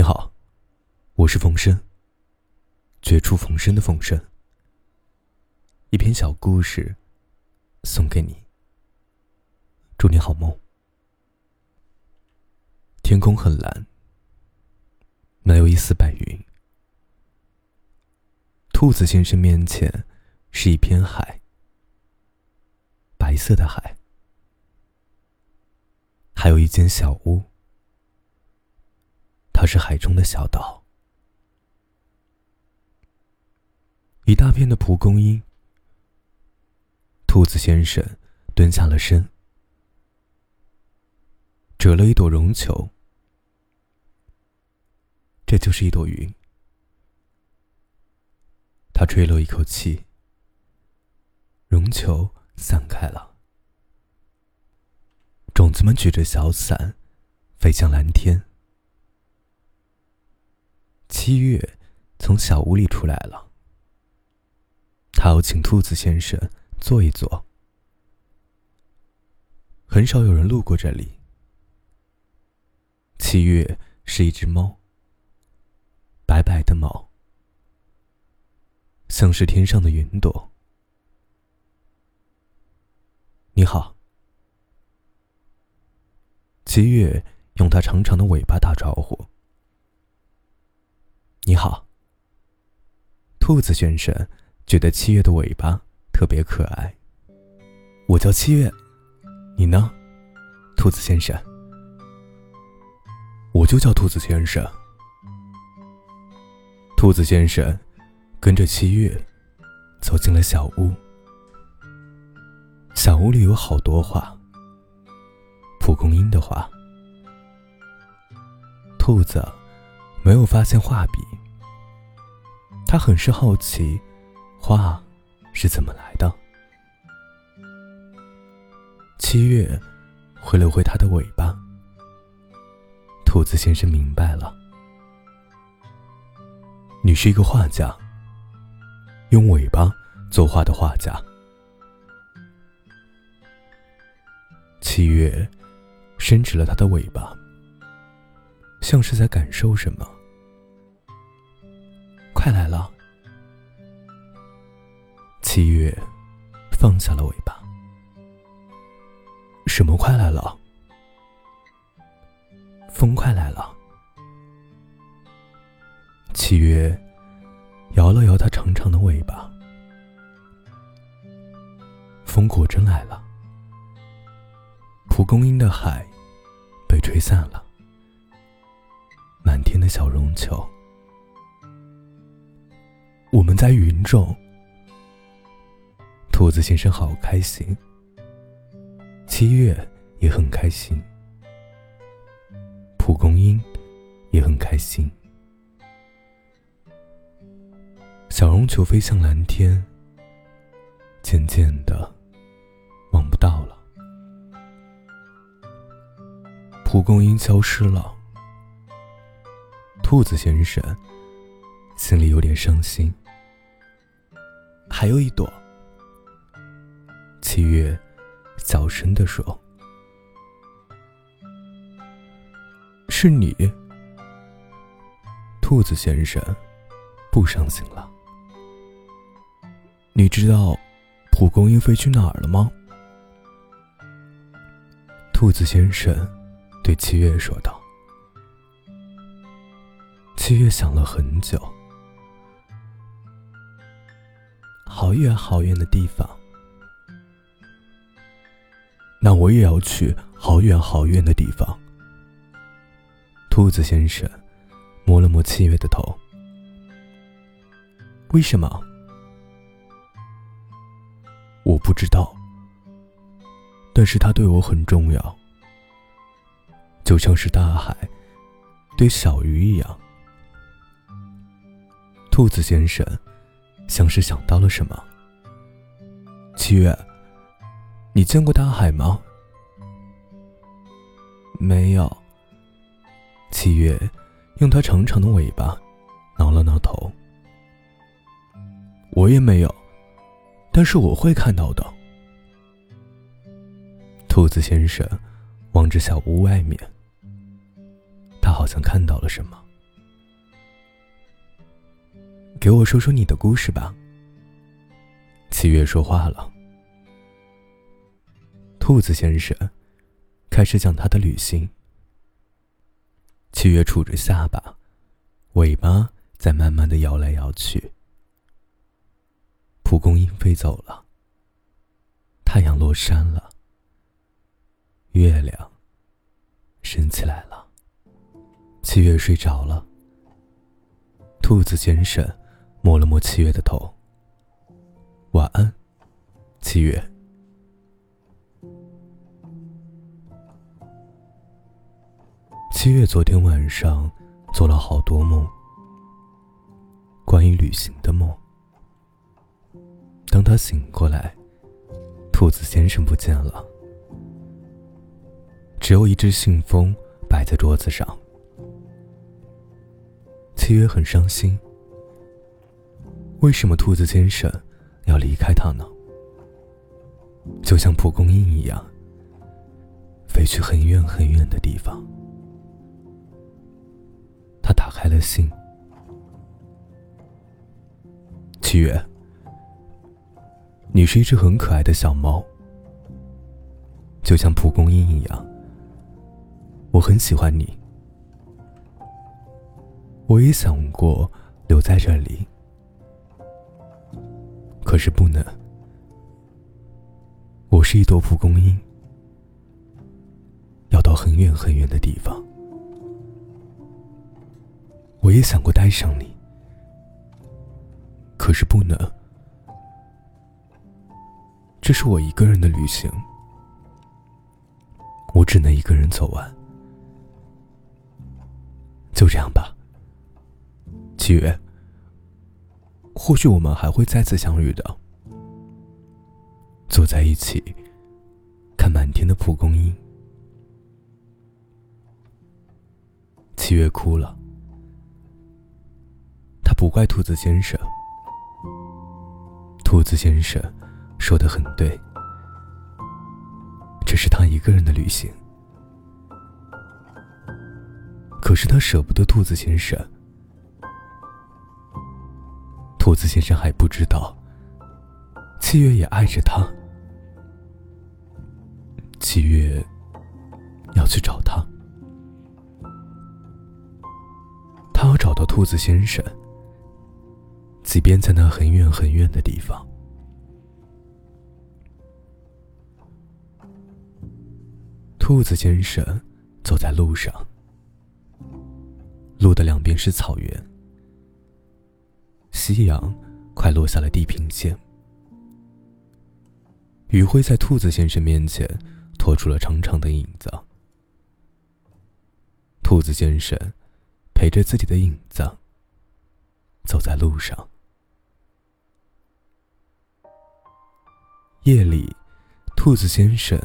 你好，我是冯生。绝处逢生的冯生。一篇小故事，送给你。祝你好梦。天空很蓝，没有一丝白云。兔子先生面前是一片海，白色的海，还有一间小屋。它是海中的小岛，一大片的蒲公英。兔子先生蹲下了身，折了一朵绒球，这就是一朵云。他吹了一口气，绒球散开了，种子们举着小伞，飞向蓝天。七月从小屋里出来了，他要请兔子先生坐一坐。很少有人路过这里。七月是一只猫，白白的毛，像是天上的云朵。你好，七月用它长长的尾巴打招呼。你好，兔子先生觉得七月的尾巴特别可爱。我叫七月，你呢，兔子先生？我就叫兔子先生。兔子先生跟着七月走进了小屋。小屋里有好多画，蒲公英的画。兔子。没有发现画笔，他很是好奇，画是怎么来的。七月挥了挥他的尾巴，兔子先生明白了，你是一个画家，用尾巴作画的画家。七月伸直了他的尾巴。像是在感受什么，快来了！七月放下了尾巴。什么快来了？风快来了。七月摇了摇它长长的尾巴，风果真来了。蒲公英的海被吹散了。小绒球，我们在云中。兔子先生好开心，七月也很开心，蒲公英也很开心。小绒球飞向蓝天，渐渐的望不到了，蒲公英消失了。兔子先生心里有点伤心。还有一朵，七月小声的说：“是你。”兔子先生不伤心了。你知道蒲公英飞去哪儿了吗？兔子先生对七月说道。七月想了很久，好远好远的地方。那我也要去好远好远的地方。兔子先生摸了摸七月的头。为什么？我不知道。但是它对我很重要，就像是大海对小鱼一样。兔子先生像是想到了什么。七月，你见过大海吗？没有。七月用它长长的尾巴挠了挠头。我也没有，但是我会看到的。兔子先生望着小屋外面，他好像看到了什么。给我说说你的故事吧。七月说话了。兔子先生开始讲他的旅行。七月杵着下巴，尾巴在慢慢的摇来摇去。蒲公英飞走了，太阳落山了，月亮升起来了。七月睡着了。兔子先生摸了摸七月的头。晚安，七月。七月昨天晚上做了好多梦，关于旅行的梦。当他醒过来，兔子先生不见了，只有一只信封摆在桌子上。七月很伤心。为什么兔子先生要离开他呢？就像蒲公英一样，飞去很远很远的地方。他打开了信。七月。你是一只很可爱的小猫，就像蒲公英一样。我很喜欢你，我也想过留在这里，可是不能。我是一朵蒲公英，要到很远很远的地方。我也想过带上你，可是不能。这是我一个人的旅行，我只能一个人走完。就这样吧，七月。或许我们还会再次相遇的，坐在一起，看满天的蒲公英。七月哭了，他不怪兔子先生，兔子先生。说的很对，这是他一个人的旅行。可是他舍不得兔子先生，兔子先生还不知道，七月也爱着他。七月要去找他，他要找到兔子先生，即便在那很远很远的地方。兔子先生走在路上，路的两边是草原。夕阳快落下了地平线，余晖在兔子先生面前拖出了长长的影子。兔子先生陪着自己的影子走在路上。夜里，兔子先生。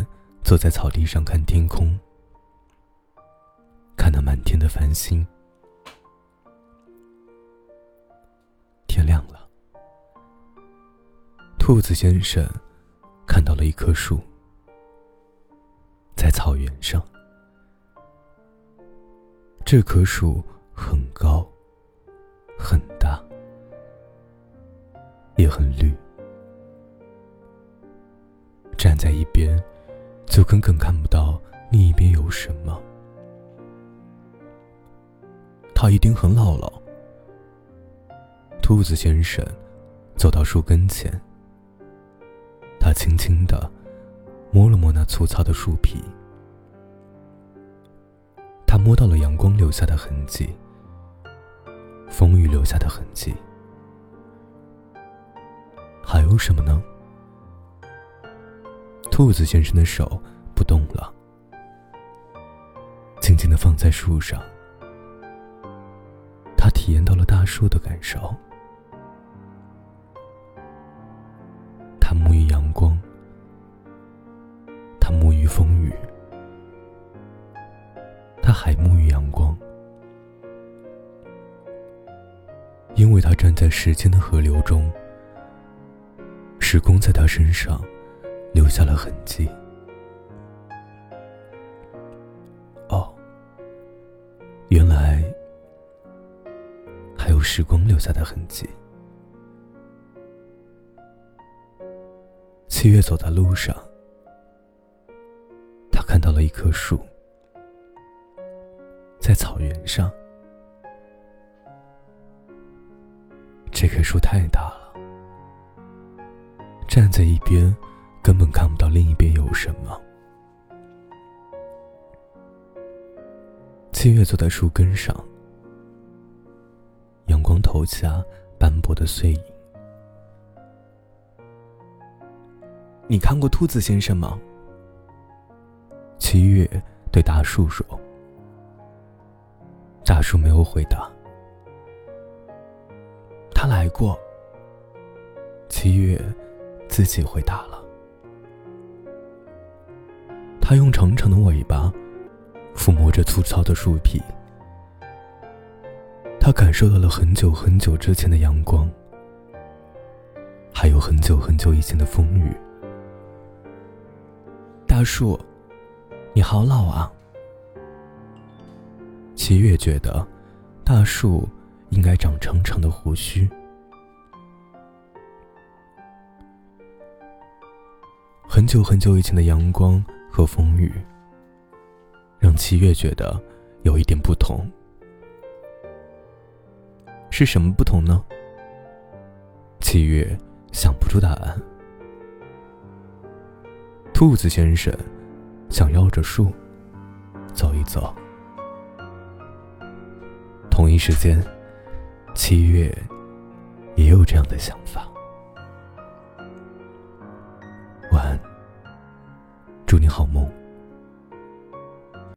坐在草地上看天空，看那满天的繁星。兔子先生看到了一棵树，在草原上。这棵树很高，很大，也很绿。站在一边。就根本看不到另一边有什么。他一定很老了。兔子先生走到树跟前，轻轻的摸了摸那粗糙的树皮，他摸到了阳光留下的痕迹，风雨留下的痕迹，还有什么呢？兔子先生的手不动了，静静的放在树上。他体验到了大树的感受，他还沐浴阳光。因为他站在时间的河流中时光在他身上留下了痕迹。哦原来还有时光留下的痕迹。七月走在路上他看到了一棵树。在草原上。这棵树太大了，站在一边，根本看不到另一边有什么。七月坐在树根上，阳光投下斑驳的碎影。你看过兔子先生吗？七月对大树说。大树没有回答。他来过。七月自己回答了。他用长长的尾巴抚摸着粗糙的树皮。他感受到了很久很久之前的阳光，还有很久很久以前的风雨。大树，你好老啊！七月觉得，大树。应该长长长的胡须。很久很久以前的阳光和风雨，让七月觉得有一点不同。是什么不同呢？七月想不出答案。兔子先生想绕着树走一走。同一时间。七月也有这样的想法。晚安，祝你好梦。